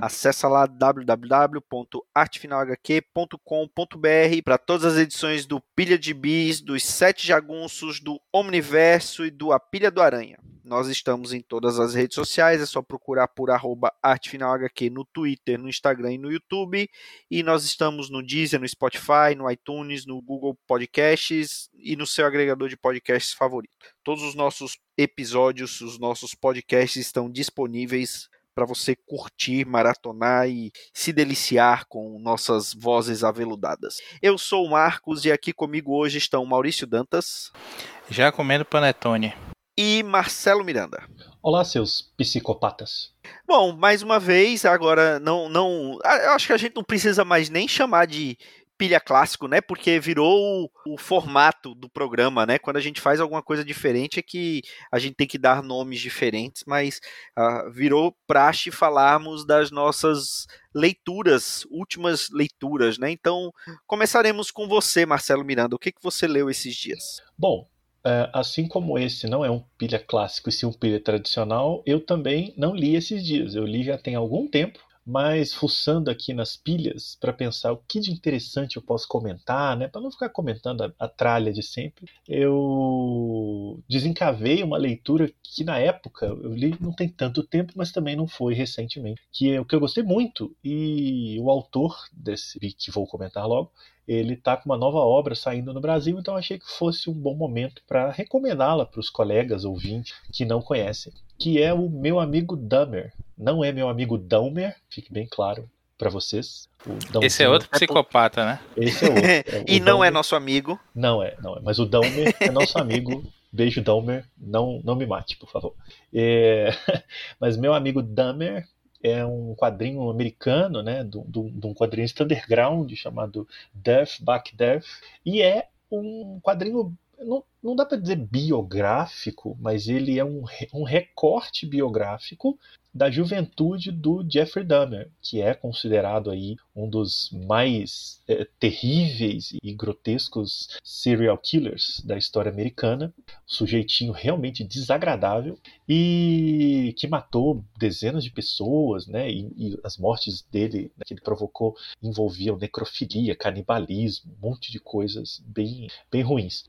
Acesse lá www.artefinalhq.com.br para todas as edições do Pilha de Bis, dos Sete Jagunços, do Omniverso e do A Pilha do Aranha. Nós estamos em todas as redes sociais, é só procurar por arroba artefinalhq no Twitter, no Instagram e no YouTube. E nós estamos no Deezer, no Spotify, no iTunes, no Google Podcasts e no seu agregador de podcasts favorito. Todos os nossos episódios, os nossos podcasts estão disponíveis para você curtir, maratonar e se deliciar com nossas vozes aveludadas. Eu sou o Marcos e aqui comigo hoje estão Maurício Dantas. Já comendo panetone. E Marcelo Miranda. Olá, seus psicopatas. Bom, mais uma vez, agora não, não, eu acho que a gente não precisa mais nem chamar de pilha clássico, né? Porque virou o, o, formato do programa, né? Quando a gente faz alguma coisa diferente é que a gente tem que dar nomes diferentes, mas uh, virou praxe falarmos das nossas leituras, últimas leituras, né? Então começaremos com você, Marcelo Miranda. O que, que você leu esses dias? Bom, assim como esse não é um pilha clássico e sim um pilha tradicional, eu também não li esses dias. Eu li já tem algum tempo mas fuçando aqui nas pilhas para pensar o que de interessante eu posso comentar, né, para não ficar comentando a, a, tralha de sempre, eu desencavei uma leitura que na época eu li não tem tanto tempo, mas também não foi recentemente, que é o que eu gostei muito e o autor desse que vou comentar logo ele está com uma nova obra saindo no Brasil, então achei que fosse um bom momento para recomendá-la para os colegas ouvintes que não conhecem, que é o meu amigo Dummer. Não é meu amigo Dahmer, fique bem claro para vocês. Esse é outro psicopata, né? Esse é outro. É, e não é nosso amigo. Não é, não é. Mas o Dahmer é nosso amigo. Beijo, Dahmer. Não, não me mate, por favor. É... Mas meu amigo Dahmer é um quadrinho americano, né, de, um quadrinista underground chamado Death Back Death, e é um quadrinho não, não dá para dizer biográfico, mas ele é um, um recorte biográfico da juventude do Jeffrey Dahmer, que é considerado aí um dos mais é, terríveis e grotescos serial killers da história americana, um sujeitinho realmente desagradável e que matou dezenas de pessoas, né? E, e as mortes dele né, que ele provocou envolviam necrofilia, canibalismo, um monte de coisas bem, bem ruins.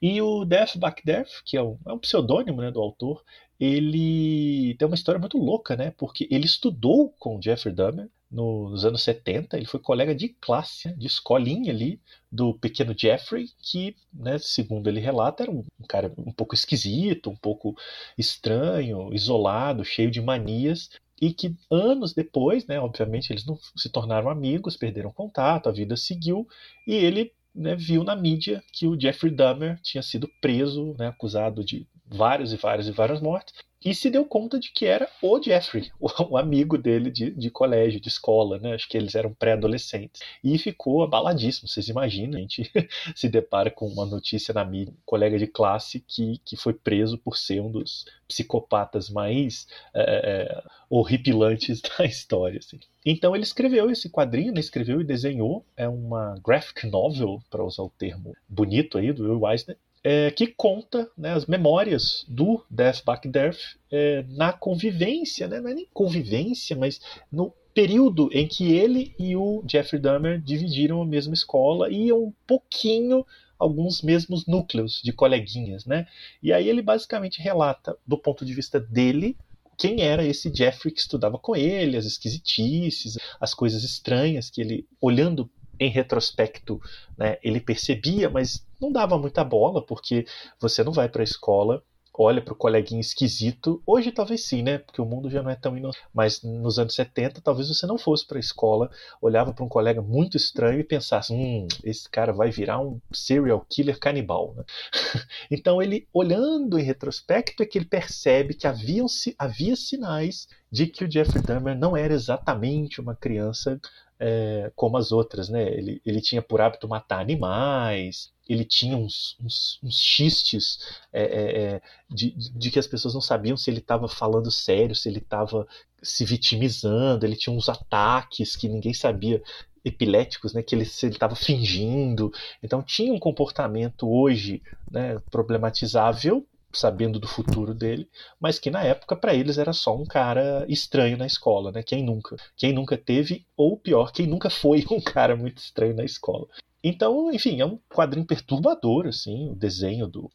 E o Death Back Death, que é um, é um pseudônimo né, do autor, ele tem uma história muito louca, né? Porque ele estudou com Jeffrey Dahmer nos anos 70, ele foi colega de classe, de escolinha ali do pequeno Jeffrey, que, né, segundo ele relata, era um cara um pouco esquisito, um pouco estranho, isolado, cheio de manias, e que anos depois, né, obviamente eles não se tornaram amigos, perderam contato, a vida seguiu, e ele né, viu na mídia que o Jeffrey Dahmer tinha sido preso, né, acusado de vários e vários e várias mortes, e se deu conta de que era o Jeffrey, o, amigo dele de, de colégio, de escola, né? Acho que eles eram pré-adolescentes. E ficou abaladíssimo. Vocês imaginam, a gente se depara com uma notícia na mídia, um colega de classe que, que foi preso por ser um dos psicopatas mais é, é, horripilantes da história. Assim. Então ele escreveu esse quadrinho, né? escreveu e desenhou. É uma graphic novel, para usar o termo bonito aí, do Will Eisner, é, que conta né, as memórias do Death Back Death é, na convivência, né, não é nem convivência, mas no período em que ele e o Jeffrey Dahmer dividiram a mesma escola e um pouquinho alguns mesmos núcleos de coleguinhas, né? E aí ele basicamente relata do ponto de vista dele quem era esse Jeffrey que estudava com ele, as esquisitices, as coisas estranhas que ele, olhando em retrospecto, né, ele percebia, mas não dava muita bola, porque você não vai para a escola olha para o coleguinha esquisito. Hoje talvez sim, né? Porque o mundo já não é tão inocente. Mas nos anos 70, talvez você não fosse para a escola, olhava para um colega muito estranho e pensasse: hum, esse cara vai virar um serial killer canibal. Né? então ele, olhando em retrospecto, é que ele percebe que havia, havia sinais de que o Jeffrey Dahmer não era exatamente uma criança é, como as outras, né? Ele, ele tinha por hábito matar animais, ele tinha uns, uns, uns xistes é, é, é de, de, que as pessoas não sabiam se ele estava falando sério, se ele estava se vitimizando, ele tinha uns ataques que ninguém sabia epiléticos, né, que ele estava fingindo. Então tinha um comportamento hoje né, problematizável, sabendo do futuro dele, mas que na época para eles era só um cara estranho na escola, né? Quem nunca? Quem nunca teve ou pior, quem nunca foi um cara muito estranho na escola. Então, enfim, é um quadrinho perturbador, assim, o desenho do,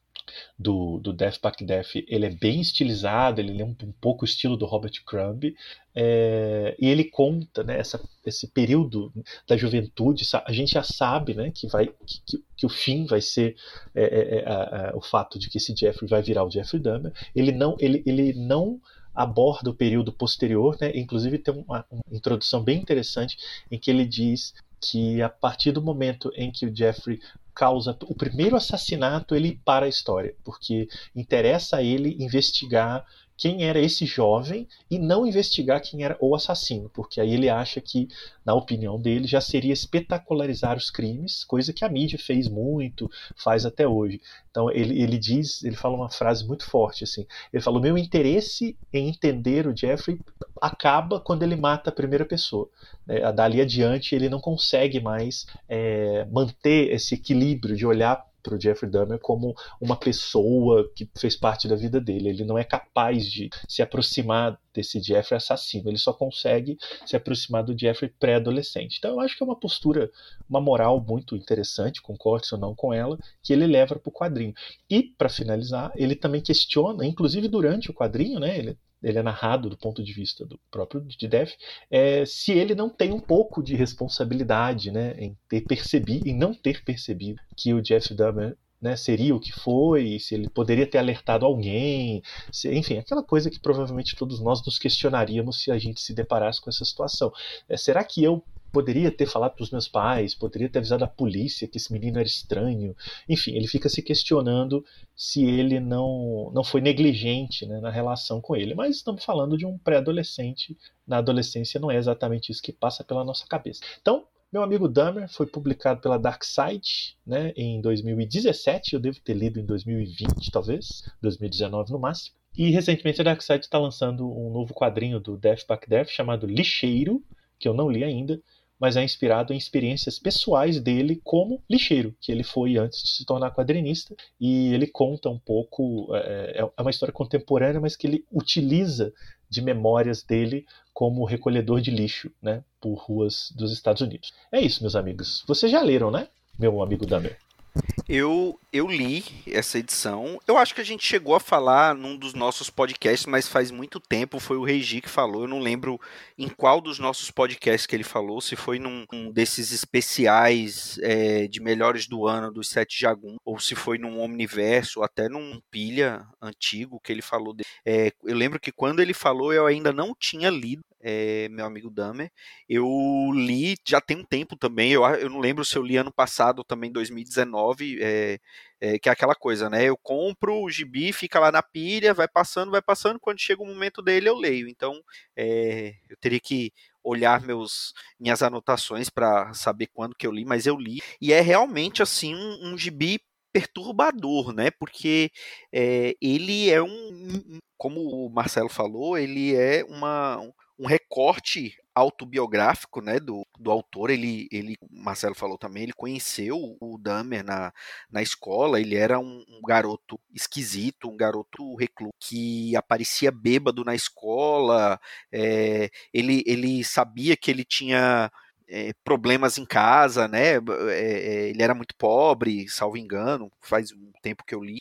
do, do Death Pack Death, ele é bem estilizado, ele é um, pouco o estilo do Robert Crumb, é, e ele conta né, essa, esse período da juventude, a gente já sabe né, que, vai, que, que o fim vai ser é, é, é o fato de que esse Jeffrey vai virar o Jeffrey Dahmer, ele não, ele, ele não aborda o período posterior, né? inclusive tem uma, uma, introdução bem interessante em que ele diz que a partir do momento em que o Jeffrey causa o primeiro assassinato, ele para a história, porque interessa a ele investigar quem era esse jovem e não investigar quem era o assassino, porque aí ele acha que, na opinião dele, já seria espetacularizar os crimes, coisa que a mídia fez muito, faz até hoje. Então ele, ele diz, ele fala uma frase muito forte assim. Ele fala: o meu interesse em entender o Jeffrey acaba quando ele mata a primeira pessoa. É, dali adiante ele não consegue mais é, manter esse equilíbrio de olhar para o Jeffrey Dahmer como uma pessoa que fez parte da vida dele. Ele não é capaz de se aproximar desse Jeffrey assassino. Ele só consegue se aproximar do Jeffrey pré-adolescente. Então eu acho que é uma postura, uma moral muito interessante, concorde ou não com ela, que ele leva para o quadrinho. E para finalizar, ele também questiona, inclusive durante o quadrinho, né? Ele ele é narrado do ponto de vista do próprio de Death, é, se ele não tem um pouco de responsabilidade né, em ter percebido, em não ter percebido que o Jeff Dahmer né, seria o que foi, se ele poderia ter alertado alguém, se, enfim, aquela coisa que provavelmente todos nós nos questionaríamos se a gente se deparasse com essa situação. É, será que eu poderia ter falado para os meus pais, poderia ter avisado a polícia que esse menino era estranho. Enfim, ele fica se questionando se ele não, não foi negligente né, na relação com ele. Mas estamos falando de um pré-adolescente. Na adolescência não é exatamente isso que passa pela nossa cabeça. Então, meu amigo Dahmer foi publicado pela Dark Side né, em 2017. Eu devo ter lido em 2020, talvez, 2019 no máximo. E recentemente a Dark Side está lançando um novo quadrinho do Death Pack Death chamado Lixeiro, que eu não li ainda, mas é inspirado em experiências pessoais dele como lixeiro, que ele foi antes de se tornar quadrinista, e ele conta um pouco, é, é, é uma história contemporânea, mas que ele utiliza de memórias dele como recolhedor de lixo, né, por ruas dos Estados Unidos. É isso, meus amigos. Vocês já leram, né, meu amigo Damer? Eu, eu li essa edição. Eu acho que a gente chegou a falar num dos nossos podcasts, mas faz muito tempo. Foi o Regi que falou. Eu não lembro em qual dos nossos podcasts que ele falou. Se foi num um desses especiais é, de melhores do ano dos Sete Jagum, ou se foi num Omniverso, ou até num Pilha antigo que ele falou. É, eu lembro que quando ele falou, eu ainda não tinha lido é, meu amigo Damer. Eu li já tem um tempo também, eu, eu não lembro se eu li ano passado, também 2019, é, é, que é aquela coisa, né? Eu compro o gibi, fica lá na pilha, vai passando, vai passando, quando chega o momento dele eu leio. Então, é, eu teria que olhar meus minhas anotações para saber quando que eu li, mas eu li. E é realmente assim um, um gibi perturbador, né? Porque é, ele é um, como o Marcelo falou, ele é uma, um recorte autobiográfico né, do, do autor. Ele, ele, Marcelo falou também, ele conheceu o Dahmer na, na escola. Ele era um, um garoto esquisito, um garoto recluso que aparecia bêbado na escola. É, ele, ele sabia que ele tinha é, problemas em casa, né? É, ele era muito pobre, salvo engano, faz um tempo que eu li.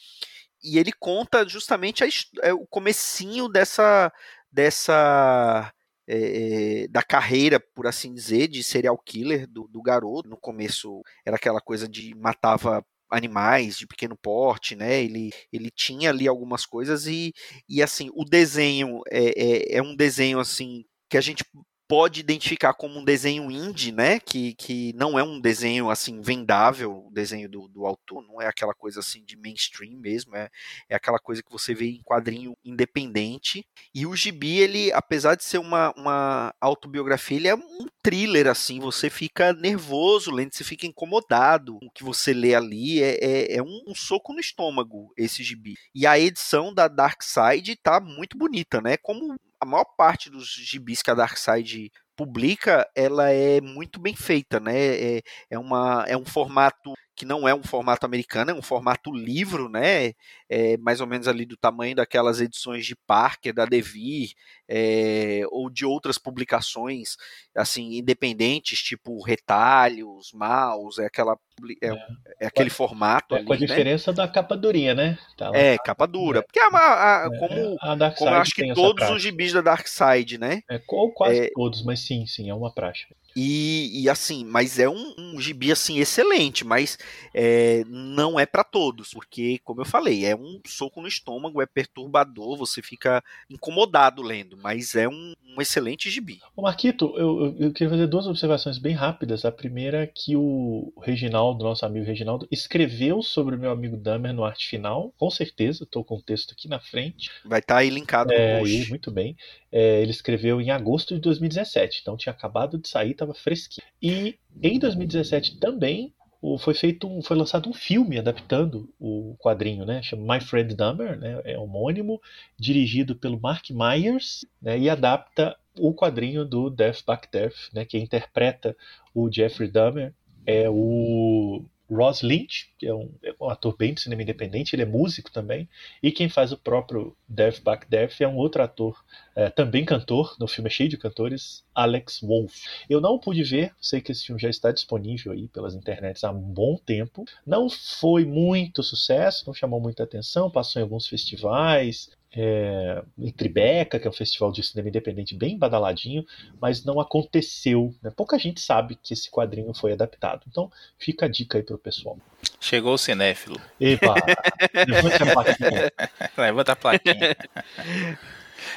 E ele conta justamente a, o comecinho dessa dessa é, da carreira, por assim dizer, de serial killer do, do garoto. No começo era aquela coisa de matava animais de pequeno porte, né? Ele, ele tinha ali algumas coisas e, e assim o desenho é, é, é um desenho assim que a gente pode identificar como um desenho indie, né? Que, que não é um desenho assim vendável, o desenho do, do autor, não é aquela coisa assim de mainstream mesmo, é, é aquela coisa que você vê em quadrinho independente. E o Gibi, ele, apesar de ser uma, uma autobiografia, ele é um thriller, assim, você fica nervoso lendo, você fica incomodado. O que você lê ali é, é, é um, um, soco no estômago, esse Gibi. E a edição da Dark Side tá muito bonita, né? Como a maior parte dos gibis que a Darkseid publica, ela é muito bem feita, né? É, é, uma, é um formato que não é um formato americano, é um formato livro, né? É mais ou menos ali do tamanho daquelas edições de Parker, da Devir, é, ou de outras publicações assim independentes, tipo Retalhos, Maus, é aquela é, é, é aquele formato é, ali, com a né? diferença né? da capa durinha, né? Tá é, capa dura. Porque a, a, a como, a como eu acho que todos os gibis da Dark Side, né? É, ou quase todos, mas sim, sim, é uma praxe. E, e, assim, mas é um, um gibi assim excelente, mas é, não é para todos, porque como eu falei, é um soco no estômago, é perturbador, você fica incomodado lendo, mas é um, um excelente gibi. Ô Marquito, eu, eu, queria fazer duas observações bem rápidas. A primeira é que o Reginaldo, nosso amigo Reginaldo, escreveu sobre o meu amigo Damer no arte final, com certeza, estou com o texto aqui na frente. Vai estar tá aí linkado é, no post. Muito bem. É, ele escreveu em agosto de 2017, então tinha acabado de sair, estava fresquinho. E em 2017 também foi feito um, foi lançado um filme adaptando o quadrinho, né? Chama My Friend Dahmer, né? É homônimo, dirigido pelo Mark Myers, né? E adapta o quadrinho do Death Back Death, né? Que interpreta o Jeffrey Dahmer é o Ross Lynch, que é um, é um, ator bem de cinema independente, ele é músico também, e quem faz o próprio Death Back Death é um outro ator, é, também cantor, no filme é cheio de cantores, Alex Wolff. Eu não pude ver, sei que esse filme já está disponível aí pelas internets há um bom tempo, não foi muito sucesso, não chamou muita atenção, passou em alguns festivais, é, em Tribeca, que é um festival de cinema independente bem badaladinho, mas não aconteceu. Né? Pouca gente sabe que esse quadrinho foi adaptado. Então fica a dica aí pro pessoal. Chegou o cinéfilo. Epa! levanta a plaquinha. Levanta a plaquinha.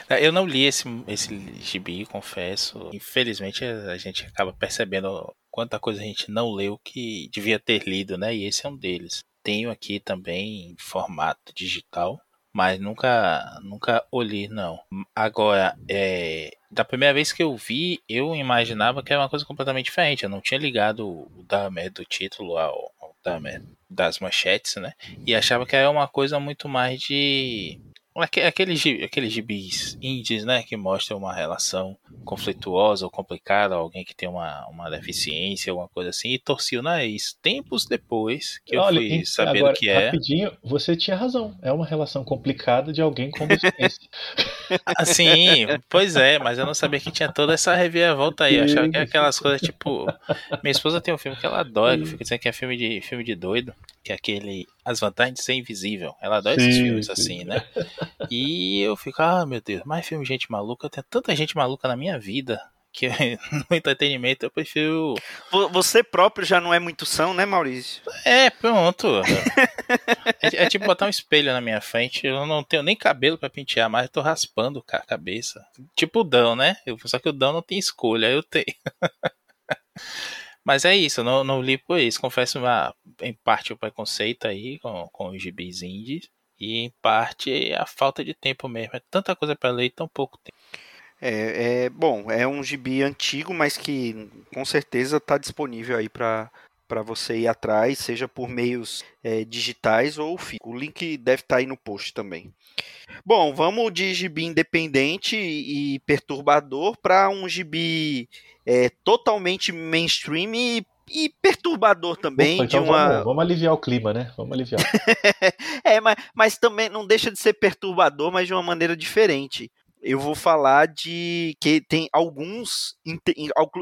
Eu não li esse, esse gibi, confesso. Infelizmente a gente acaba percebendo quanta coisa a gente não leu que devia ter lido, né? E esse é um deles. Tenho aqui também em formato digital mas nunca nunca olhei não. Agora, é, da primeira vez que eu vi, eu imaginava que era uma coisa completamente diferente. Eu não tinha ligado o Damer do título ao, ao Damer das manchetes, né? E achava que era uma coisa muito mais de Aqueles, aqueles gibis indies, né, que mostram uma relação conflituosa ou complicada, alguém que tem uma, uma deficiência, alguma coisa assim, e torci o nariz. Tempos depois que Olha, eu fui saber o que é. Rapidinho, você tinha razão. É uma relação complicada de alguém com deficiência. assim, pois é, mas eu não sabia que tinha toda essa reviravolta aí. Eu achava que era aquelas coisas tipo. Minha esposa tem um filme que ela adora, que fica dizendo que é filme de, filme de doido, que é aquele As Vantagens de Ser Invisível. Ela adora sim, esses filmes sim. assim, né? E eu fico, ah, meu Deus, mais filme de gente maluca. Tem tanta gente maluca na minha vida que no entretenimento eu prefiro. Você próprio já não é muito são, né, Maurício? É, pronto. é, é, tipo botar um espelho na minha frente. Eu não tenho nem cabelo para pentear, mas eu tô raspando a cabeça. Tipo o Dão, né? Só que o Dão não tem escolha, eu tenho. Mas é isso, não, não li por isso. Confesso, uma, em parte o preconceito aí com, com os gibis indies. E em parte a falta de tempo mesmo. É tanta coisa para ler e tão pouco tempo. É, é, bom, é um gibi antigo, mas que com certeza está disponível aí para para você ir atrás, seja por meios é, digitais ou físico. O link deve estar tá aí no post também. Bom, vamos de gibi independente e perturbador para um gibi é, totalmente mainstream e e perturbador também. Opa, então de uma... vamos, vamos, aliviar o clima, né? Vamos aliviar. é, mas, mas também não deixa de ser perturbador, mas de uma maneira diferente. Eu vou falar de que tem alguns,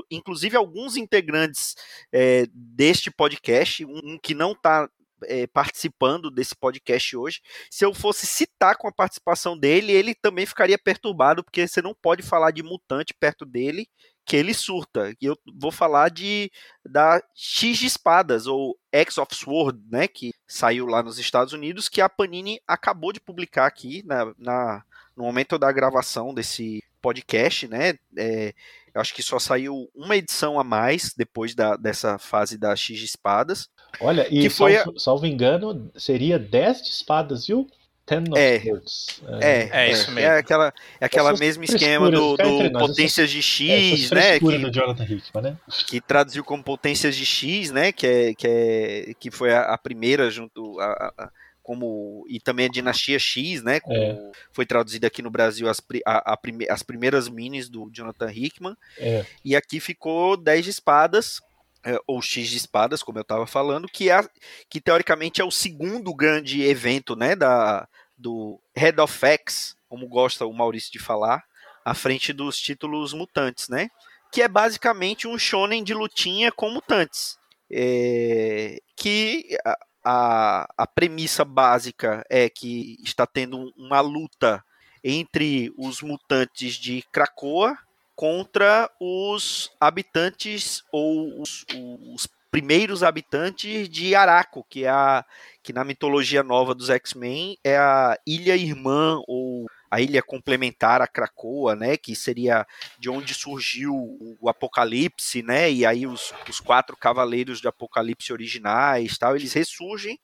inclusive alguns integrantes é, deste podcast, um que não está é, participando desse podcast hoje. Se eu fosse citar com a participação dele, ele também ficaria perturbado, porque você não pode falar de mutante perto dele, que ele surta. E eu vou falar de da X de Espadas, ou X of Sword, né, que saiu lá nos Estados Unidos, que a Panini acabou de publicar aqui na, na no momento da gravação desse podcast, né, é, Eu acho que só saiu uma edição a mais depois da, dessa fase da X de espadas. Olha, e Que foi salvo, salvo engano, seria 10 de espadas, viu? Ten of É. Swords. É, É isso mesmo. É aquela, é aquela Essas mesmo esquema do, do nós, Potências de Essas X, né? frescuras Que, do Jonathan Hickman, né? que traduziu como Potências de X, né? Que, é, que, é, que foi a, a primeira junto. A, a- a- como, e também a Dinastia X, né? Como É. foi traduzida aqui no Brasil as, a- a prime- as primeiras minis do Jonathan Hickman. É. E aqui ficou 10 de espadas, é, ou X de espadas, como eu estava falando, que, é, que teoricamente é o segundo grande evento né, da, do Head of X, como gosta o Maurício de falar, à frente dos títulos mutantes, né? Que é basicamente um shonen de lutinha com mutantes. É, que a, a, premissa básica é que está tendo um- uma luta entre os mutantes de Krakoa contra os habitantes ou os, os primeiros habitantes de Araco, que é a que na mitologia nova dos X-Men é a ilha irmã ou a ilha complementar a Krakoa, né, que seria de onde surgiu o, o Apocalipse, né, e aí os, os quatro cavaleiros de Apocalipse originais, tal, eles ressurgem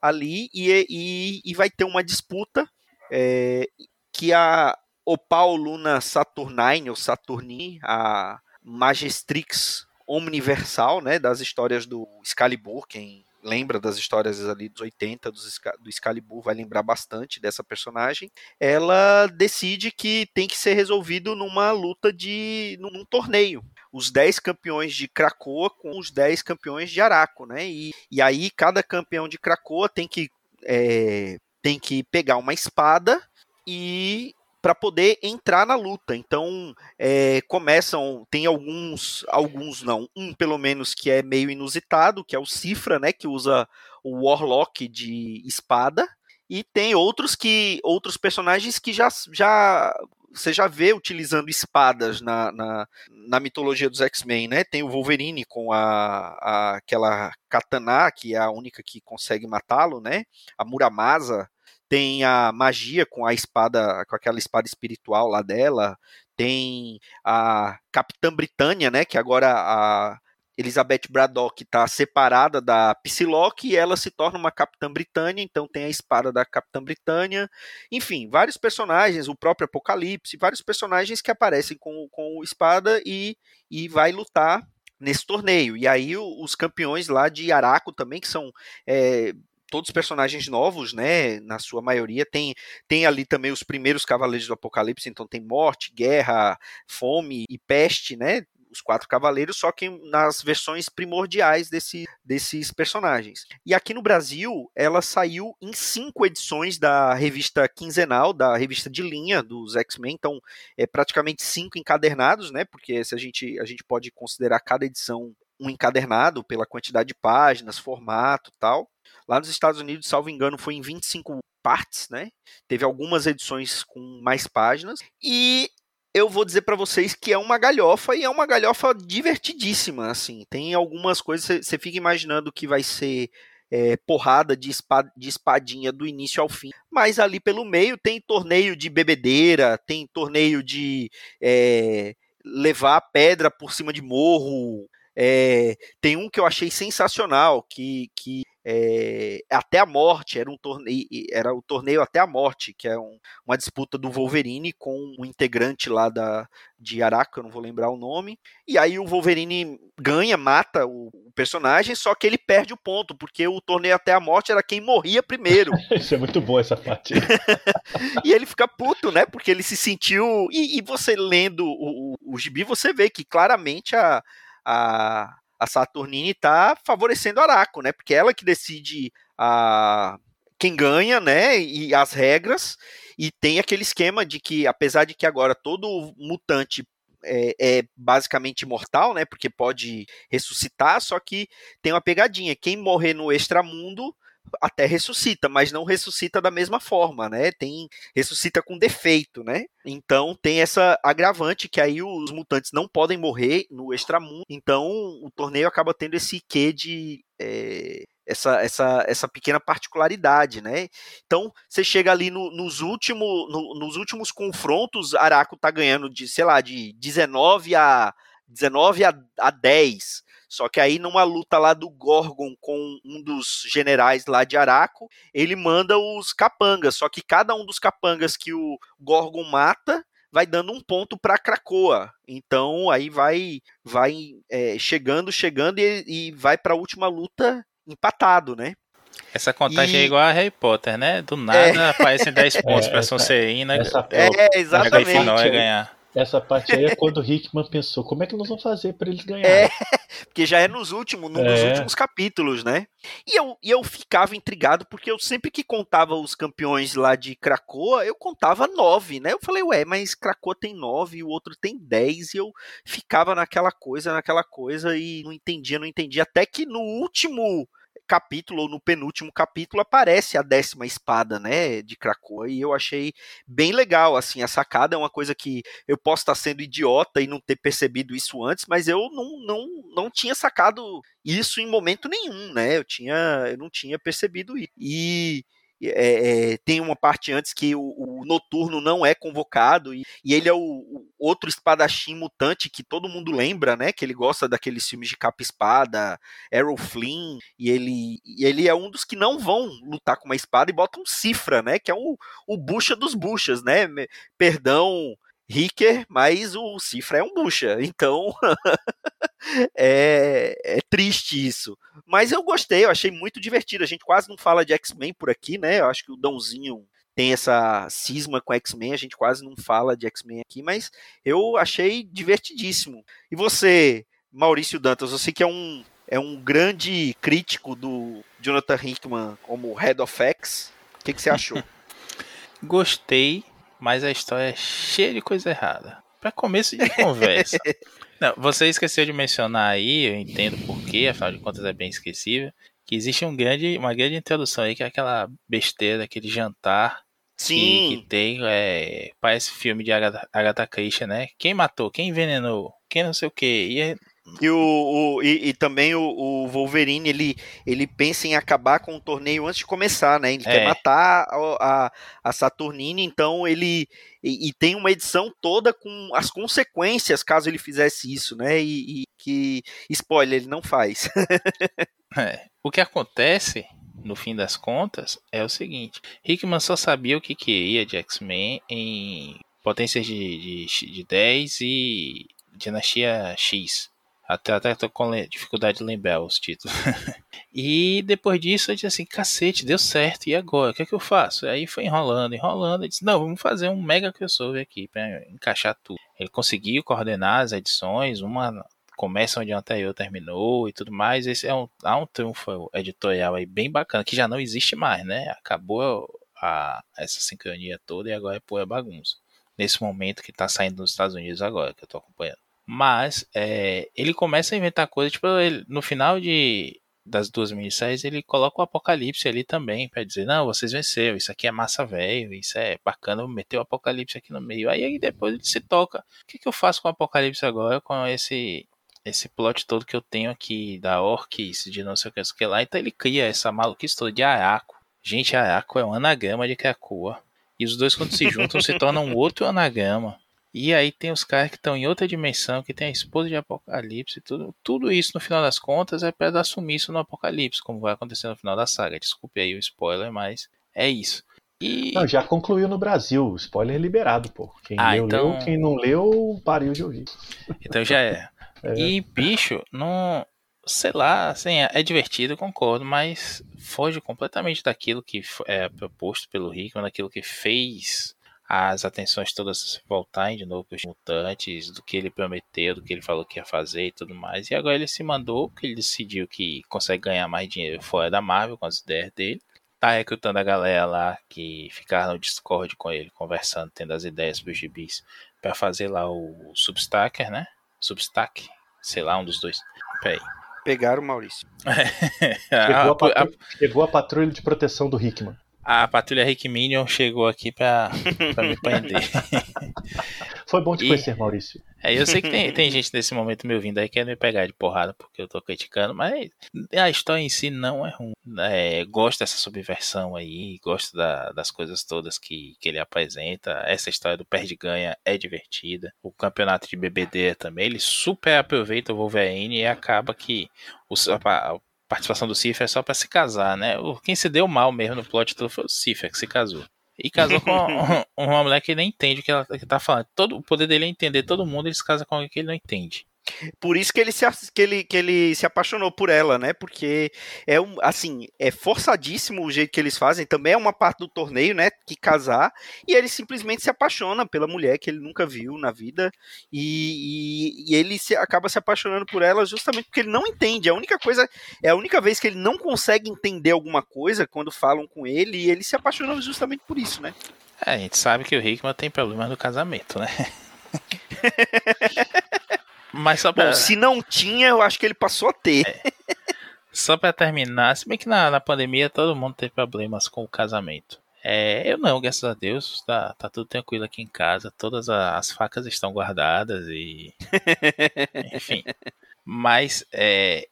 ali e, e, e vai ter uma disputa é, que a Opal Luna Saturnine, ou Saturni, a Magistrix Omniversal, né, das histórias do Excalibur, quem lembra das histórias ali dos 80 dos, Exca- do Excalibur vai lembrar bastante dessa personagem. Ela decide que tem que ser resolvido numa luta de num, num torneio. Os 10 campeões de Krakoa com os 10 campeões de Araco, né? E, e aí cada campeão de Krakoa tem que é, tem que pegar uma espada e para poder entrar na luta. Então é, começam, tem alguns, alguns não, um pelo menos que é meio inusitado, que é o Cifra, né, que usa o Warlock de espada, e tem outros que, outros personagens que já, já você já vê utilizando espadas na, na, na mitologia dos X-Men, né? Tem o Wolverine com a, a aquela katana, que é a única que consegue matá-lo, né? A Muramasa tem a magia com a espada, com aquela espada espiritual lá dela, tem a Capitã Britânia, né, que agora a Elizabeth Braddock está separada da Psylocke e ela se torna uma Capitã Britânia, então tem a espada da Capitã Britânia, enfim, vários personagens, o próprio Apocalipse, vários personagens que aparecem com, com espada e, e vai lutar nesse torneio. E aí os campeões lá de Araco também, que são é, todos personagens novos, né? Na sua maioria tem tem ali também os primeiros cavaleiros do Apocalipse, então tem morte, guerra, fome e peste, né? Os quatro cavaleiros, só que nas versões primordiais desse, desses personagens. E aqui no Brasil, ela saiu em cinco edições da revista quinzenal, da revista de linha dos X-Men. Então, é praticamente cinco encadernados, né? Porque se a gente, a gente pode considerar cada edição um encadernado pela quantidade de páginas, formato tal. Lá nos Estados Unidos, salvo engano, foi em 25 partes, né? Teve algumas edições com mais páginas. E eu vou dizer para vocês que é uma galhofa e é uma galhofa divertidíssima, assim. Tem algumas coisas, você fica imaginando que vai ser é, porrada de, espada, de espadinha do início ao fim. Mas ali pelo meio tem torneio de bebedeira, tem torneio de é, levar pedra por cima de morro. É, tem um que eu achei sensacional, que, que é, até a morte era um torneio, era o torneio até a morte, que é um, uma disputa do Wolverine com um integrante lá da de Araca, eu não vou lembrar o nome. E aí o Wolverine ganha, mata o, o, personagem, só que ele perde o ponto, porque o torneio até a morte era quem morria primeiro. Isso é muito bom essa parte. e ele fica puto, né? Porque ele se sentiu. E, e você lendo o, o, o gibi, você vê que claramente a a, a Saturnine está favorecendo Araco, né? Porque ela que decide a, quem ganha, né? E as regras. E tem aquele esquema de que, apesar de que agora todo mutante é, é, basicamente imortal, né? Porque pode ressuscitar, só que tem uma pegadinha. Quem morrer no extramundo até ressuscita, mas não ressuscita da mesma forma, né? Tem ressuscita com defeito, né? Então tem essa agravante que aí os mutantes não podem morrer no extramundo. Então o torneio acaba tendo esse quê de é, essa, essa, essa pequena particularidade, né? Então, você chega ali no, nos, último, no, nos últimos confrontos, Araco tá ganhando de, sei lá, de 19 a 19 a, a 10. Só que aí, numa luta lá do Gorgon com um dos generais lá de Araco, ele manda os capangas. Só que cada um dos capangas que o Gorgon mata vai dando um ponto para Krakoa. Então aí vai vai é, chegando, chegando e, e vai para a última luta empatado, né? Essa contagem e... é igual a Harry Potter, né? Do nada é. aparecem 10 pontos é, para Sonserina. Essa... É, exatamente. Final é ganhar. Essa parte aí é quando o Hickman pensou, como é que nós vamos fazer para eles ganharem? É, porque já é nos últimos, num é. dos últimos capítulos, né? E eu, e eu ficava intrigado, porque eu sempre que contava os campeões lá de Krakoa, eu contava nove, né? Eu falei, ué, mas Krakoa tem nove e o outro tem dez, e eu ficava naquela coisa, naquela coisa, e não entendia, não entendia, até que no último capítulo, ou no penúltimo capítulo, aparece a décima espada, né, de Krakoa, e eu achei bem legal, assim, a sacada é uma coisa que eu posso estar sendo idiota e não ter percebido isso antes, mas eu não, não, não tinha sacado isso em momento nenhum, né, eu tinha, eu não tinha percebido isso. E é, é, tem uma parte antes que o, o, Noturno não é convocado e, e ele é o, o, outro espadachim mutante que todo mundo lembra, né? Que ele gosta daqueles filmes de capa-espada, Errol Flynn, e ele, e ele é um dos que não vão lutar com uma espada e botam cifra, né? Que é o, o bucha dos buchas, né? Perdão, Ricker, mas o Cifra é um bucha. Então é, é, triste isso. Mas eu gostei, eu achei muito divertido. A gente quase não fala de X-Men por aqui, né? Eu acho que o Dãozinho tem essa cisma com X-Men, a gente quase não fala de X-Men aqui, mas eu achei divertidíssimo. E você, Maurício Dantas, você que é um, é um grande crítico do Jonathan Hickman como Head of X, o que, que você achou? Gostei, mas a história é cheia de coisa errada. Para começo de conversa. Não, você esqueceu de mencionar aí, eu entendo porquê, afinal de contas é bem esquecível, que existe um grande, uma grande introdução aí, que é aquela besteira, aquele jantar Sim. Que, que tem, é, parece filme de Agatha, Agatha Christie, né? Quem matou, quem envenenou, quem não sei o que. E e, o, o e, e, também o, o, Wolverine, ele, ele pensa em acabar com o torneio antes de começar, né? Ele é. quer matar a, a, a, Saturnine, então ele. E, e, tem uma edição toda com as consequências caso ele fizesse isso, né? E, e que. Spoiler, ele não faz. é. O que acontece, no fim das contas, é o seguinte: Hickman só sabia o que queria de X-Men em potências de, de, de 10 e Dinastia X. Até, até tô com dificuldade de lembrar os títulos. e depois disso eu disse assim, cacete, deu certo, e agora? O que é que eu faço? Aí foi enrolando, enrolando, e disse, não, vamos fazer um mega crossover aqui para encaixar tudo. Ele conseguiu coordenar as edições, uma começa onde a anterior terminou e tudo mais. Esse é um, há um triunfo editorial aí bem bacana, que já não existe mais, né? Acabou a, essa sincronia toda e agora é pura bagunça. Nesse momento que está saindo nos Estados Unidos agora, que eu estou acompanhando. Mas é, ele começa a inventar coisas, tipo, ele, no final de, das duas minisséries, ele coloca o apocalipse ali também, para dizer, não, vocês venceram, isso aqui é massa velho, isso é bacana, vou meter o apocalipse aqui no meio. Aí, aí depois ele se toca, o que, que eu faço com o apocalipse agora, com esse esse plot todo que eu tenho aqui da Orcs, de não sei o que, sei o que lá, então ele cria essa maluquice toda de Araco. Gente, Araco é um anagrama de Krakoa. E os dois, quando se juntam, se tornam outro anagrama. E aí tem os caras que estão em outra dimensão, que tem a esposa de Apocalipse, tudo, tudo isso no final das contas é para dar sumiço no Apocalipse, como vai acontecer no final da saga. Desculpe aí o spoiler, mas é isso. E... Não, já concluiu no Brasil, spoiler é liberado, pô. Quem ah, leu, então... leu, quem não leu, pariu de ouvir. Então já é. é. E, bicho, não. Sei lá, assim, é, é divertido, concordo, mas foge completamente daquilo que é proposto pelo Rickman, daquilo que fez as atenções todas voltarem de novo para os mutantes, do que ele prometeu, do que ele falou que ia fazer e tudo mais. E agora ele se mandou, porque ele decidiu que consegue ganhar mais dinheiro fora da Marvel com as ideias dele. Tá recrutando a galera lá que ficaram no Discord com ele, conversando, tendo as ideias para os gibis, para fazer lá o Substacker, né? Substack, sei lá, um dos dois. Peraí. Pegaram o Maurício. chegou, a patrulha, chegou a patrulha de proteção do Hickman a patrulha Rick Minion chegou aqui pra, pra me prender. Foi bom te e, conhecer, Maurício. É, eu sei que tem, tem gente nesse momento me ouvindo aí que quer me pegar de porrada porque eu tô criticando, mas a história em si não é ruim. É, gosto dessa subversão aí, gosto da, das coisas todas que, que ele apresenta. Essa história do perde-ganha é divertida. O campeonato de BBD também, ele super aproveita o Wolverine e acaba que o, a, participação do Cifra é só para se casar, né? Quem se deu mal mesmo no plot todo foi o Cifra que se casou. E casou com uma mulher que nem entende o que ela que tá falando. Todo, o poder dele é entender todo mundo, ele se casa com alguém que ele não entende. Por isso que ele se, que ele, que ele se apaixonou por ela, né? Porque é um, assim, é forçadíssimo o jeito que eles fazem. Também é uma parte do torneio, né? Que casar. E ele simplesmente se apaixona pela mulher que ele nunca viu na vida. E, e, e ele se, acaba se apaixonando por ela justamente porque ele não entende. A única coisa, é a única vez que ele não consegue entender alguma coisa quando falam com ele. E ele se apaixona justamente por isso, né? É, a gente sabe que o Rickman tem problemas no casamento, né? Mas só pra... Bom, se não tinha, eu acho que ele passou a ter. É. Só para terminar, se bem que na, na pandemia todo mundo teve problemas com o casamento. É, eu não, graças a Deus, tá, tá tudo tranquilo aqui em casa. Todas as facas estão guardadas e. Enfim. Mas é,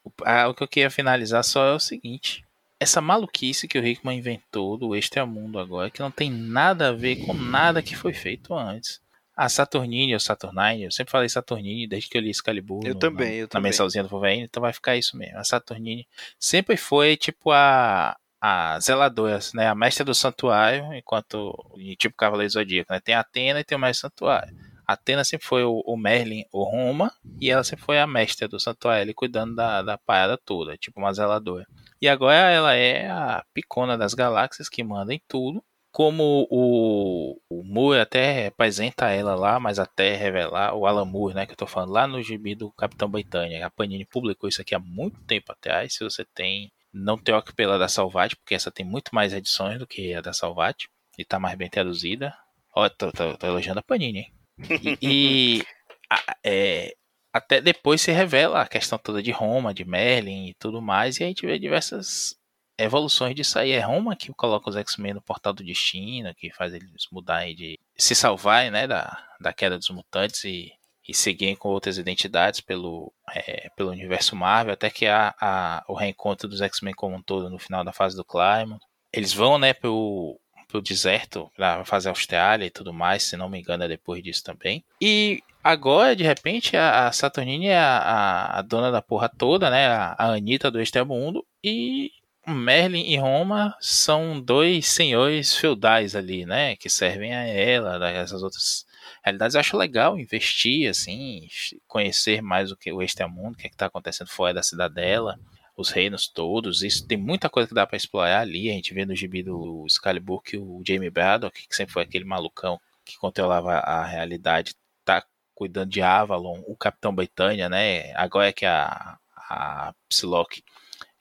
o que eu queria finalizar só é o seguinte: essa maluquice que o Rickman inventou do extra-mundo agora, que não tem nada a ver com nada que foi feito antes. A Saturnine ou Saturnine, eu sempre falei Saturnine desde que eu li Excalibur. Eu no, também, na, eu na também. mensalzinha do Wolverine, então vai ficar isso mesmo. A Saturnine sempre foi tipo a, a zeladora, né? A mestra do santuário, enquanto. Tipo Cavaleiro Zodíaco, né? Tem a Atena e tem o mestre do santuário. A Atena sempre foi o, o Merlin, o Roma, e ela sempre foi a mestra do santuário, ele cuidando da, da parada toda, tipo uma zeladora. E agora ela é a picona das galáxias que manda em tudo como o, o Moore até representa ela lá, mas até revelar o Alan Moore, né, que eu tô falando lá no gibi do Capitão Britânia. A Panini publicou isso aqui há muito tempo atrás. Se você tem, não troque pela da Salvati, porque essa tem muito mais edições do que a da Salvati e tá mais bem traduzida. Ó, tô, tô, tô elogiando a Panini, hein? E, e a, é, até depois se revela a questão toda de Roma, de Merlin e tudo mais, e a gente vê diversas evoluções disso aí. É Roma que coloca os X-Men no portal do destino, que faz eles mudarem de se salvarem, né, da, da queda dos mutantes e, e seguirem com outras identidades pelo, é, pelo universo Marvel, até que há a, o reencontro dos X-Men como um todo no final da fase do Climax. Eles vão, né, pro, pro deserto para fazer Austrália e tudo mais, se não me engano é depois disso também. E agora, de repente, a, Saturnine é a, a, dona da porra toda, né, a, a Anitta do Extramundo, e Merlin e Roma são dois senhores feudais ali, né? Que servem a ela, essas outras realidades. Eu acho legal investir, assim, conhecer mais o que o extramundo, o que é está acontecendo fora da cidadela, os reinos todos. Isso tem muita coisa que dá para explorar ali. A gente vê no gibi do Excalibur que o Jamie Braddock, que sempre foi aquele malucão que controlava a realidade, tá cuidando de Avalon, o Capitão Britânia, né? Agora é que a, a Psylocke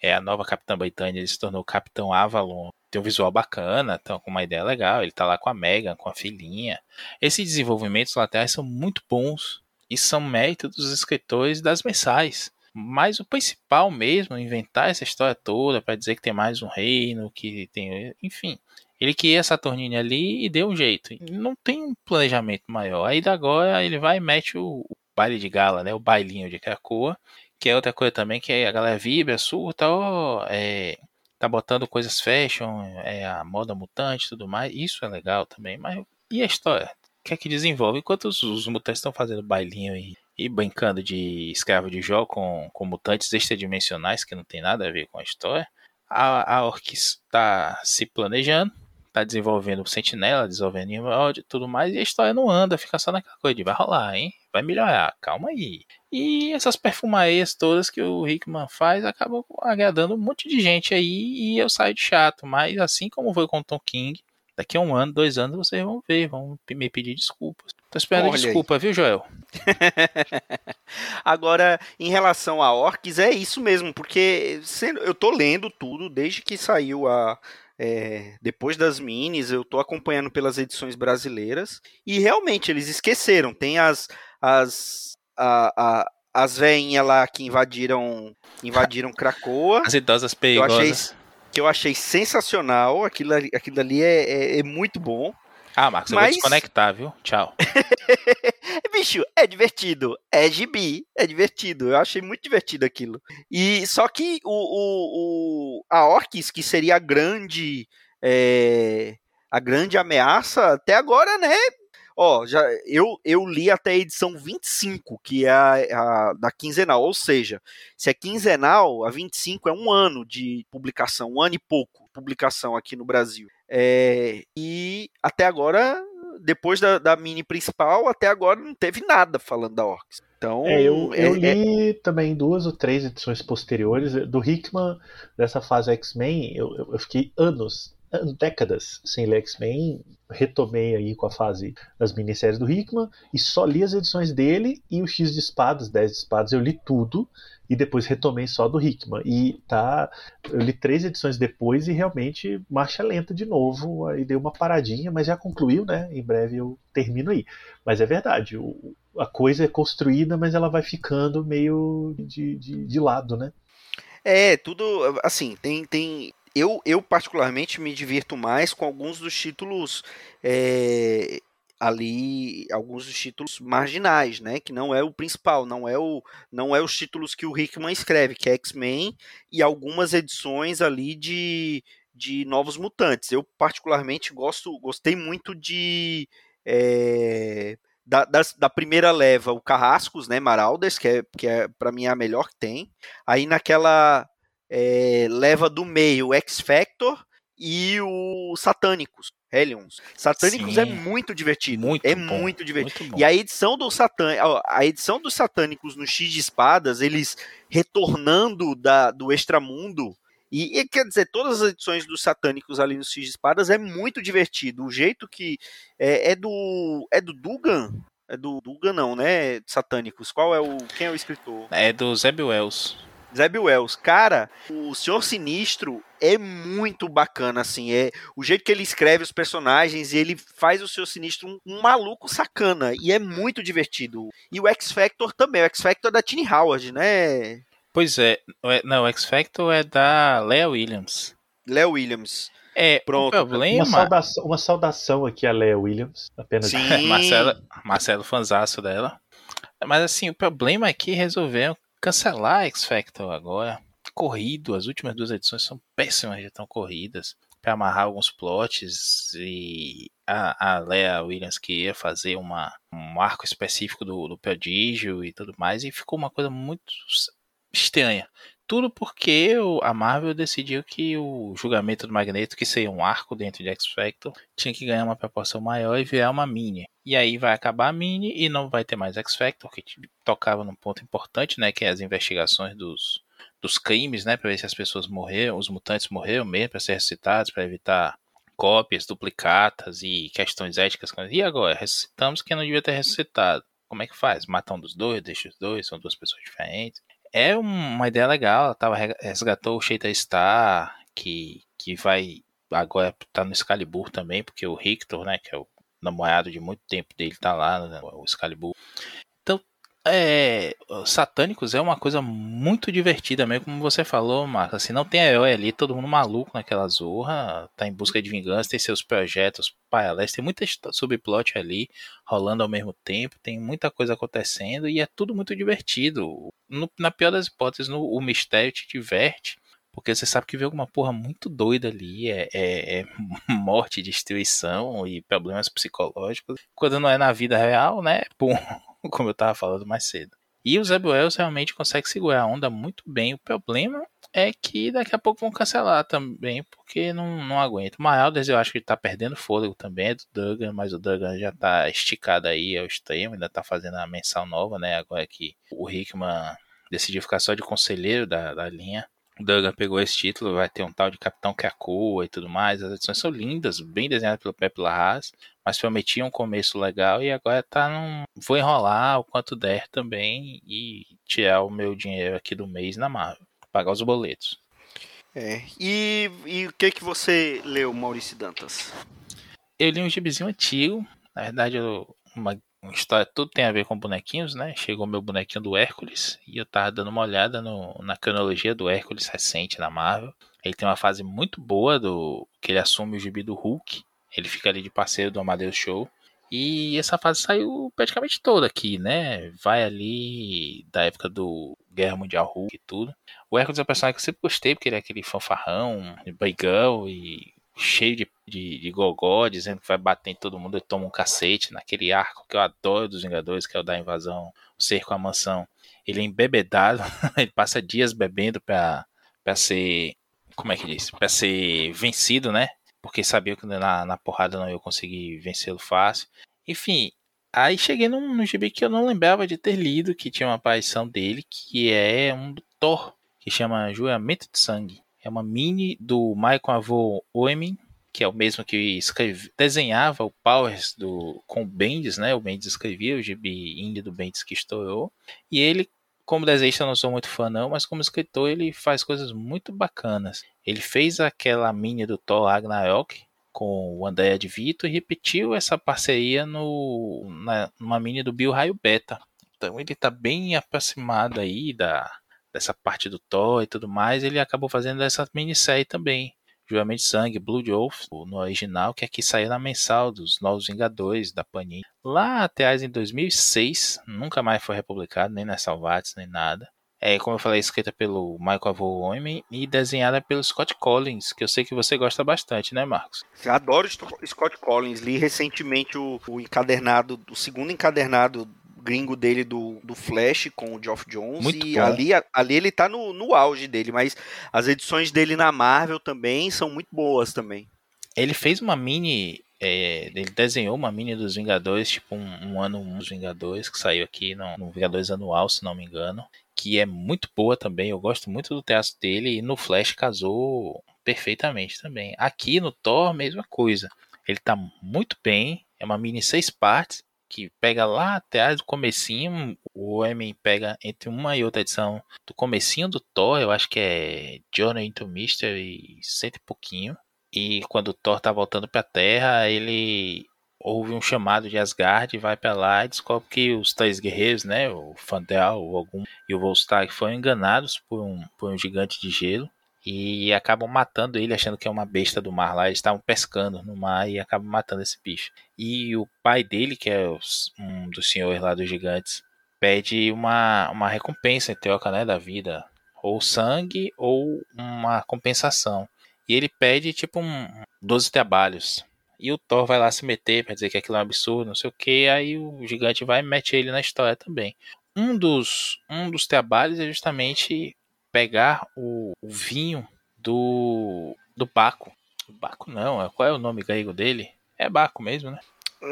é a nova Capitã Britânia, ele se tornou Capitão Avalon. Tem um visual bacana, então com uma ideia legal. Ele tá lá com a Megan, com a filhinha. Esses desenvolvimentos laterais são muito bons e são mérito dos escritores das mensais. Mas o principal mesmo, inventar essa história toda para dizer que tem mais um reino, que tem, enfim, ele queria Saturnine ali e deu um jeito. Não tem um planejamento maior. Aí agora ele vai e mete o, o baile de gala, né, o bailinho de Krakoa que é outra coisa também, que a galera vibra, surta, ó, é, tá botando coisas fashion, é, a moda mutante tudo mais. Isso é legal também, mas e a história? O que é que desenvolve? Enquanto os, os mutantes estão fazendo bailinho e, e brincando de escravo de jogo com, com mutantes extradimensionais que não tem nada a ver com a história, a, a está se planejando, está desenvolvendo o Sentinela, desenvolvendo e tudo mais, e a história não anda, fica só naquela coisa de vai rolar, hein? Vai melhorar, calma aí. E essas perfumarias todas que o Rickman faz acabam agradando um monte de gente aí e eu saio de chato. Mas assim como foi com o Tom King, daqui a um ano, dois anos vocês vão ver, vão me pedir desculpas. Tô esperando Olha desculpa, aí. viu, Joel? Agora, em relação a Orcs, é isso mesmo, porque eu tô lendo tudo desde que saiu a. É, depois das minis, eu tô acompanhando pelas edições brasileiras e realmente eles esqueceram. Tem as, as a, a, as veinhas lá que invadiram invadiram Cracoa. As idosas perigosas. Que eu achei, que eu achei sensacional. Aquilo, aquilo ali é, é, é muito bom. Ah, Marcos, eu vou desconectar, viu? Tchau. Bicho, é divertido. É gibi. É divertido. Eu achei muito divertido aquilo. E só que o, o, o a Orcs, que seria a grande. É, a grande ameaça, até agora, né? Ó, já, eu, eu li até a edição 25, que é a, a, da quinzenal, ou seja, se é quinzenal, a 25 é um ano de publicação, um ano e pouco publicação aqui no Brasil. É, e até agora, depois da, da, mini principal, até agora não teve nada falando da Orcs. Então, é, eu, é, eu li é... também duas ou três edições posteriores. Do Hickman, dessa fase X-Men, eu, eu, fiquei anos décadas sem ler X-Men, retomei aí com a fase das minisséries do Hickman e só li as edições dele e o X de espadas, 10 de espadas, eu li tudo e depois retomei só do Hickman. E tá, eu li três edições depois e realmente marcha lenta de novo, aí dei uma paradinha, mas já concluiu, né? Em breve eu termino aí. Mas é verdade, o, a coisa é construída, mas ela vai ficando meio de, de, de lado, né? É, tudo assim, tem, tem eu, eu particularmente me divirto mais com alguns dos títulos é, ali, alguns dos títulos marginais, né? Que não é o principal, não é o, não é os títulos que o Hickman escreve, que é X-Men e algumas edições ali de, de Novos Mutantes. Eu particularmente gosto, gostei muito de é, da, da, da, primeira leva, o Carrascos, né, Maraldas, que é, que é para mim a melhor que tem. Aí naquela é, leva do meio X Factor e o Satânicos, Hellions. Satânicos é Sim, é muito divertido. Muito é bom, muito divertido. Muito e a edição do Satã, a edição dos Satânicos no X de Espadas, eles retornando da, do extramundo. E, e quer dizer, todas as edições dos Satânicos ali no X de Espadas é muito divertido. O jeito que é, é do é do Dugan, é do Dugan não, né? Satânicos. Qual é o quem é o escritor? É do Zeb Wells. Zeb Wells, cara, o Senhor Sinistro é muito bacana, assim, é o jeito que ele escreve os personagens e ele faz o Senhor Sinistro um, um maluco sacana e é muito divertido. E o X Factor também, o X Factor é da Tini Howard, né? Pois é, é, não, o X Factor é da Lea Williams. Lea Williams. É, Pronto, o problema... Uma saudação, uma saudação aqui a Lea Williams, apenas. Sim. Marcelo, Marcelo fanzaço dela. Mas assim, o problema é que resolveram cancelar X Factor agora. Corrido, as últimas duas edições são péssimas, já estão corridas. Para amarrar alguns plots e a, a Lea Williams queria fazer uma, um arco específico do, do prodígio e tudo mais, e ficou uma coisa muito estranha. Tudo porque a Marvel decidiu que o julgamento do Magneto, que seria um arco dentro de X-Factor, tinha que ganhar uma proporção maior e virar uma mini. E aí vai acabar a mini e não vai ter mais X-Factor, que tocava num ponto importante, né, que é as investigações dos, dos crimes, né, para ver se as pessoas morreram, os mutantes morreram mesmo, para ser ressuscitados, para evitar cópias, duplicatas e questões éticas. E agora, ressuscitamos quem não devia ter ressuscitado. Como é que faz? Matam um dos dois, deixa os dois, são duas pessoas diferentes é uma ideia legal. Ela tava, resgatou o Sheita Star, que, que vai agora tá no Excalibur também, porque o Rictor, né, que é o namorado de muito tempo dele, tá lá, né, o Excalibur. É, Satânicos é uma coisa muito divertida mesmo, como você falou, Marcos. Assim, não tem herói ali, todo mundo maluco naquela zorra, tá em busca de vingança, tem seus projetos paralelos, tem muita subplot ali rolando ao mesmo tempo, tem muita coisa acontecendo e é tudo muito divertido. No, na pior das hipóteses, no, o mistério te diverte, porque você sabe que vê alguma porra muito doida ali, é, é, é morte, destruição e problemas psicológicos. Quando não é na vida real, né? Pum como eu estava falando mais cedo. E o Zé Wells realmente consegue segurar a onda muito bem. O problema é que daqui a pouco vão cancelar também, porque não, não aguento. O Maeldes eu acho que está perdendo fôlego também, é do Duggan, mas o Duggan já está esticado aí ao extremo, ainda está fazendo a mensal nova, né? Agora que o Hickman decidiu ficar só de conselheiro da, da linha. Duggan pegou esse título, vai ter um tal de Capitão Krakoa e tudo mais. As edições são lindas, bem desenhadas pelo Pepe Larraz, mas prometiam um começo legal e agora tá num. Vou enrolar o quanto der também e tirar o meu dinheiro aqui do mês na Marvel, pagar os boletos. É. E, e o que que você leu, Maurício Dantas? Eu li um gibizinho antigo, na verdade, eu, uma história, tudo tem a ver com bonequinhos, né? Chegou meu bonequinho do Hércules e eu tava dando uma olhada no, na cronologia do Hércules recente na Marvel. Ele tem uma fase muito boa do que ele assume o gibi do Hulk. Ele fica ali de parceiro do Amadeus Show. E essa fase saiu praticamente toda aqui, né? Vai ali da época do Guerra Mundial Hulk e tudo. O Hércules é um personagem que eu sempre gostei, porque ele é aquele fanfarrão, baigão e cheio de, de, de gogó, dizendo que vai bater em todo mundo e toma um cacete. Naquele arco que eu adoro dos Vingadores, que é o da invasão, o cerco à mansão. Ele é embebedado, ele passa dias bebendo pra, pra ser. Como é que diz? Pra ser vencido, né? Porque sabia que na, na porrada não ia conseguir vencê-lo fácil. Enfim, aí cheguei num, num gibi que eu não lembrava de ter lido, que tinha uma aparição dele, que é um Thor, que chama Juramento de Sangue. É uma mini do Michael Avô Oemin, que é o mesmo que escreve, desenhava o Powers do, com o Bendis, né? O Bendis escrevia o gibi indie do Bendis que estourou. E ele, como desenhista, eu não sou muito fã não, mas como escritor ele faz coisas muito bacanas. Ele fez aquela mini do Thor Ragnarok com o André de Vito e repetiu essa parceria no, na, numa mini do Bill Raio Beta. Então ele está bem aproximado aí da, dessa parte do Thor e tudo mais, ele acabou fazendo essa minissérie também. Juramento de Sangue, Blood Oath, no original, que aqui saiu na mensal dos Novos Vingadores, da Panini. Lá até em 2006, nunca mais foi republicado, nem na Salvates, nem nada. É, como eu falei, escrita pelo Michael Avon e desenhada pelo Scott Collins, que eu sei que você gosta bastante, né, Marcos? Eu adoro Scott Collins. Li recentemente o, o encadernado, o segundo encadernado gringo dele do, do Flash com o Geoff Jones. Muito e ali, ali ele tá no, no auge dele, mas as edições dele na Marvel também são muito boas também. Ele fez uma mini. É, ele desenhou uma mini dos Vingadores, tipo um, um ano um dos Vingadores, que saiu aqui no, no Vingadores Anual, se não me engano. Que é muito boa também. Eu gosto muito do teatro dele. E no Flash casou perfeitamente também. Aqui no Thor, mesma coisa. Ele tá muito bem. É uma mini seis partes que pega lá até do comecinho, o Homem pega entre uma e outra edição do comecinho do Thor, eu acho que é Journey into Mystery, e pouquinho. E quando o Thor tá voltando pra Terra, ele ouve um chamado de Asgard, vai para lá e descobre que os três guerreiros, né, o Fandel, o Ogum e o Volstagg foram enganados por um, por um gigante de gelo e acabam matando ele, achando que é uma besta do mar lá. Eles estavam pescando no mar e acabam matando esse bicho. E o pai dele, que é um dos senhores lá dos gigantes, pede uma, uma recompensa em troca né, da vida. Ou sangue ou uma compensação. E ele pede tipo um 12 trabalhos. E o Thor vai lá se meter para dizer que aquilo é um absurdo, não sei o que. Aí o gigante vai e mete ele na história também. Um dos, um dos trabalhos é justamente pegar o, o vinho do, do Baco. Baco não, é, qual é o nome grego dele? É Baco mesmo, né?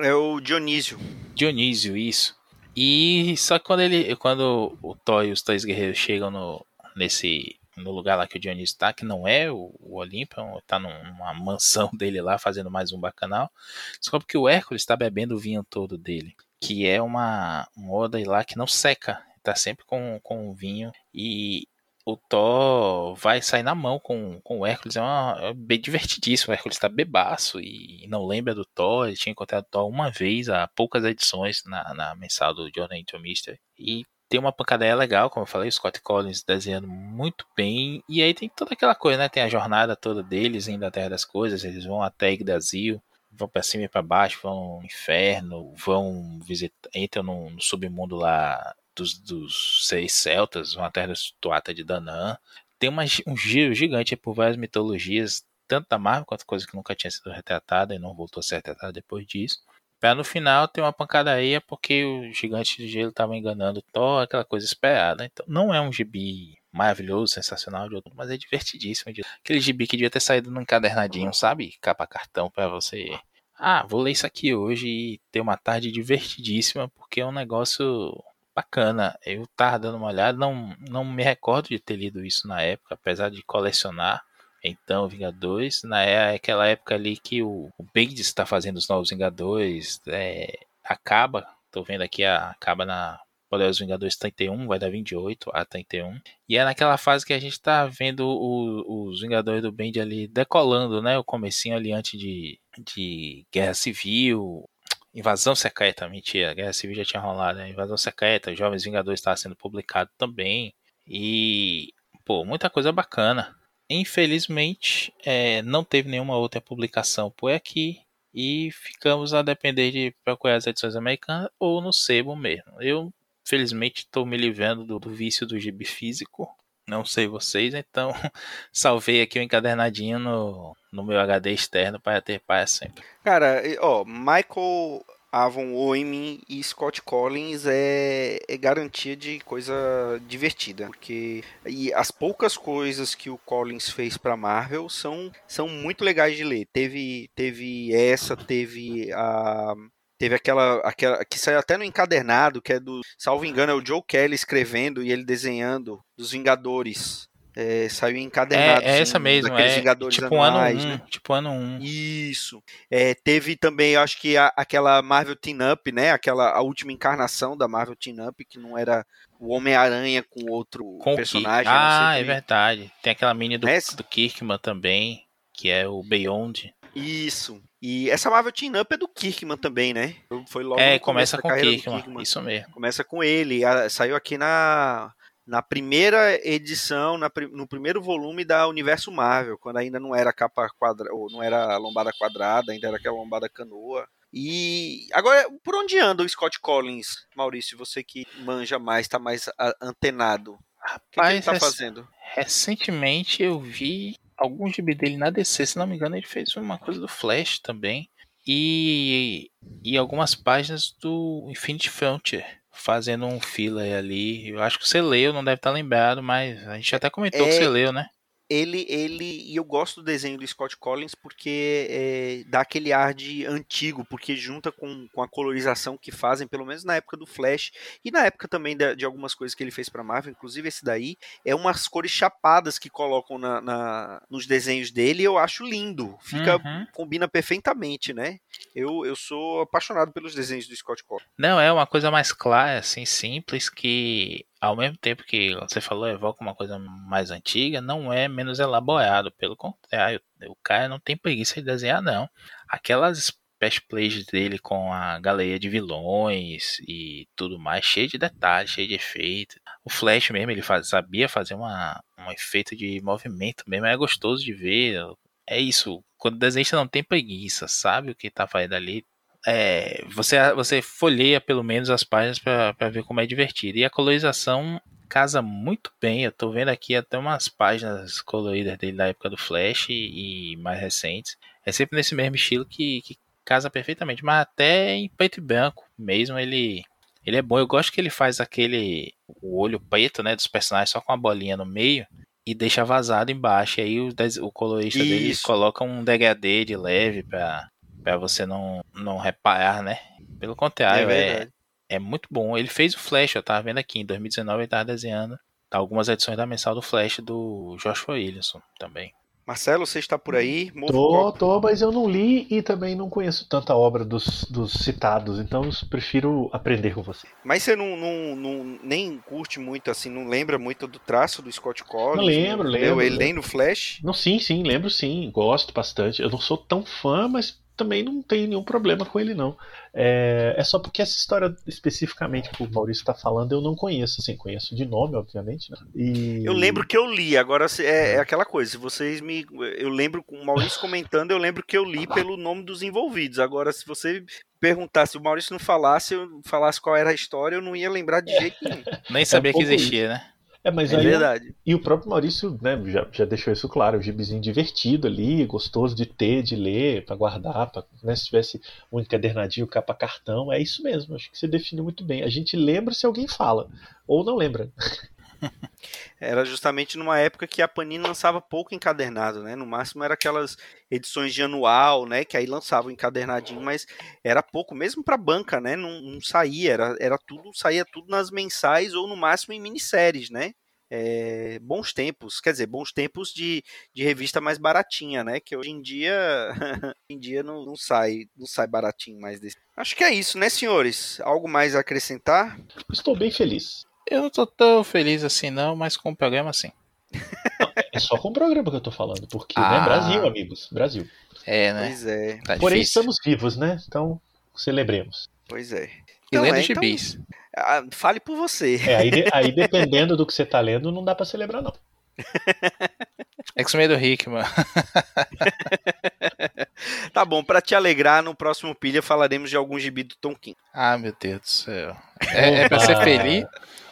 É o Dionísio. Dionísio, isso. E só que quando ele, quando o Thor e os três guerreiros chegam no, nesse no lugar lá que o Dionísio está, que não é o, o Olímpio, está numa mansão dele lá fazendo mais um bacanal, descobre que o Hércules está bebendo o vinho todo dele, que é uma, uma oda lá que não seca, está sempre com, com o vinho e o Thor vai sair na mão com, com o Hércules. É, uma, é bem divertidíssimo. O Hércules está bebaço e não lembra do Thor. Ele tinha encontrado o Thor uma vez há poucas edições na, na mensal do Jordan into Mystery. E tem uma pancadaria legal, como eu falei, o Scott Collins desenhando muito bem. E aí tem toda aquela coisa, né? Tem a jornada toda deles indo à Terra das Coisas. Eles vão até Yggdrasil, vão para cima e para baixo, vão no inferno, vão visitar, entram no submundo lá dos, dos seis celtas, uma terra situada de Danã. Tem uma, um giro gigante por várias mitologias, tanto da Marvel quanto coisa que nunca tinha sido retratada e não voltou a ser retratada depois disso. Pra no final ter uma pancadaria porque o gigante de gelo estava enganando Thor, aquela coisa esperada. Então não é um gibi maravilhoso, sensacional de outro, mas é divertidíssimo. Aquele gibi que devia ter saído num encadernadinho, sabe? Capa cartão para você. Ah, vou ler isso aqui hoje e ter uma tarde divertidíssima, porque é um negócio bacana. Eu tava dando uma olhada, não, não me recordo de ter lido isso na época, apesar de colecionar. Então, Vingadores, na é aquela época ali que o, o Bendis está fazendo os novos Vingadores, é, acaba, tô vendo aqui, acaba na Poderosos Vingadores 31, vai dar 28 a 31. E é naquela fase que a gente tá vendo o, os Vingadores do Bend ali decolando, né? O comecinho ali antes de, de Guerra Civil, Invasão Secreta, mentira, Guerra Civil já tinha rolado, né? Invasão Secreta, Jovens Vingadores estava sendo publicado também. E, pô, muita coisa bacana. Infelizmente, é, não teve nenhuma outra publicação por aqui. e ficamos a depender de procurar as edições americanas ou no sebo mesmo. Eu, felizmente, estou me livrando do, do vício do gibi físico. Não sei vocês, então salvei aqui o um encadernadinho no, no meu HD externo para ter paz sempre. Cara, ó, Michael Avon Oemin e Scott Collins é, é, garantia de coisa divertida, porque e as poucas coisas que o Collins fez para Marvel são, são muito legais de ler. Teve teve essa, teve a Teve aquela, aquela que saiu até no encadernado, que é do, salvo engano, é o Joe Kelly escrevendo e ele desenhando dos Vingadores. É, saiu encadernado. É, é essa mesmo, é tipo anuais, ano 1, um, né? tipo ano 1. Um. Isso. É, teve também, acho que a, aquela Marvel Team Up, né? Aquela a última encarnação da Marvel Team Up, que não era o Homem-Aranha com outro com personagem. Ah, é verdade. Tem aquela mini do, do Kirkman também, que é o Beyond. Isso. E essa Marvel Team Up é do Kirkman também, né? Foi logo É, começa com Kirkman, Kirkman, isso mesmo. Começa com ele. A, saiu aqui na na primeira edição, na, no primeiro volume da Universo Marvel, quando ainda não era capa quadrada, ou não era lombada quadrada, ainda era aquela lombada canoa. E agora, por onde anda o Scott Collins, Maurício? Você que manja mais, está mais antenado. Rapaz, o que, que ele tá fazendo? Recentemente eu vi algum gibi dele na DC, se não me engano, ele fez uma coisa do Flash também. E, e algumas páginas do Infinity Frontier fazendo um filler ali. Eu acho que você leu, não deve estar lembrado, mas a gente até comentou é, que você leu, né? Ele, ele e eu gosto do desenho do Scott Collins porque é, dá aquele ar de antigo, porque junta com, com a colorização que fazem, pelo menos na época do Flash e na época também de, de algumas coisas que ele fez para Marvel, inclusive esse daí é umas cores chapadas que colocam na, na nos desenhos dele, eu acho lindo, fica uhum. combina perfeitamente, né? Eu, eu sou apaixonado pelos desenhos do Scott Collins. Não é uma coisa mais clara, assim, simples que ao mesmo tempo que você falou evoca uma coisa mais antiga, não é menos elaborado. Pelo contrário, o cara não tem preguiça de desenhar, não. Aquelas splash plays dele com a galeria de vilões e tudo mais, cheio de detalhes, cheio de efeito. O Flash mesmo, ele faz, sabia fazer uma, um efeito de movimento mesmo, é gostoso de ver. É isso, quando o desenhista não tem preguiça, sabe o que tá fazendo ali, é, você, você folheia pelo menos as páginas para ver como é divertido. E a colorização casa muito bem. Eu tô vendo aqui até umas páginas coloridas dele da época do Flash e, e mais recentes. É sempre nesse mesmo estilo que, que casa perfeitamente, mas até em preto e branco mesmo ele ele é bom. Eu gosto que ele faz aquele o olho preto, né, dos personagens só com a bolinha no meio e deixa vazado embaixo. E aí o, o colorista Isso. dele coloca um degradê de leve para para você não, não reparar, né? Pelo contrário, é, é, é, muito bom. Ele fez o Flash, eu tava vendo aqui, em 2019 ele tava desenhando tá, algumas edições da mensal do Flash do Joshua Williamson também. Marcelo, você está por aí? Move tô, tô, mas eu não li e também não conheço tanta obra dos, dos citados, então prefiro aprender com você. Mas você não, não, não, nem curte muito, assim, não lembra muito do traço do Scott Collins? Não lembro, lembro. Ele nem no Flash? Não, sim, sim, lembro sim, gosto bastante. Eu não sou tão fã, mas também não tem nenhum problema com ele, não. É, é só porque essa história especificamente que o Maurício está falando eu não conheço, assim, conheço de nome, obviamente, né? E... Eu lembro que eu li, agora é, é aquela coisa, se vocês me. Eu lembro com o Maurício comentando, eu lembro que eu li pelo nome dos envolvidos. Agora, se você perguntar se o Maurício não falasse, eu falasse qual era a história, eu não ia lembrar de jeito nenhum. Nem sabia é um que existia, isso. né? É, mas é aí, verdade. E o próprio Maurício né, já, já deixou isso claro, o gibizinho divertido ali, gostoso de ter, de ler, para guardar, pra, né, se tivesse um encadernadinho, capa cartão, é isso mesmo, acho que você definiu muito bem. A gente lembra se alguém fala, ou não lembra. Era justamente numa época que a Panini lançava pouco encadernado, né? No máximo era aquelas edições de anual, né? Que aí lançava o encadernadinho, mas era pouco, mesmo para banca, né? Não, não, saía, era, era tudo, saía tudo nas mensais ou no máximo em minisséries, né? É, bons tempos, quer dizer, bons tempos de, de revista mais baratinha, né? Que hoje em dia, em dia não, não sai, não sai baratinho mais desse. Acho que é isso, né, senhores? Algo mais a acrescentar? Estou bem feliz. Eu não tô tão feliz assim, não, mas com o programa sim. é só com o programa que eu tô falando, porque, né, ah. né, Brasil, amigos, Brasil. É, né? Pois é. Tá Porém, difícil. estamos vivos, né? Então, celebremos. Pois é. E então, lendo é, então, gibis. Ah, fale por você. É, aí, aí, dependendo do que você tá lendo, não dá para celebrar, não. X-Men do Hickman. tá bom, para te alegrar, no próximo pilha falaremos de algum gibi do Tom King. Ah, meu Deus do céu. É, é pra ser feliz?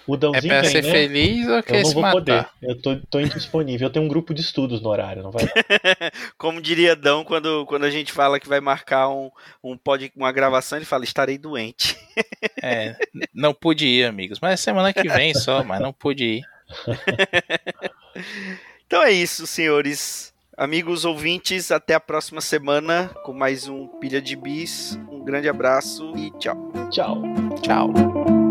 O Dãozinho é pra ser né? feliz ou quer Eu não se vou matar? poder. Eu tô, tô indisponível. Eu tenho um grupo de estudos no horário, não vai? Como diria Dão quando, quando a gente fala que vai marcar um, um pod, uma gravação, ele fala: estarei doente. É, não pude ir, amigos. Mas semana que vem só, mas não pude ir. Então é isso, senhores. Amigos ouvintes, até a próxima semana com mais um Pilha de Bis. Um grande abraço e tchau. Tchau. Tchau.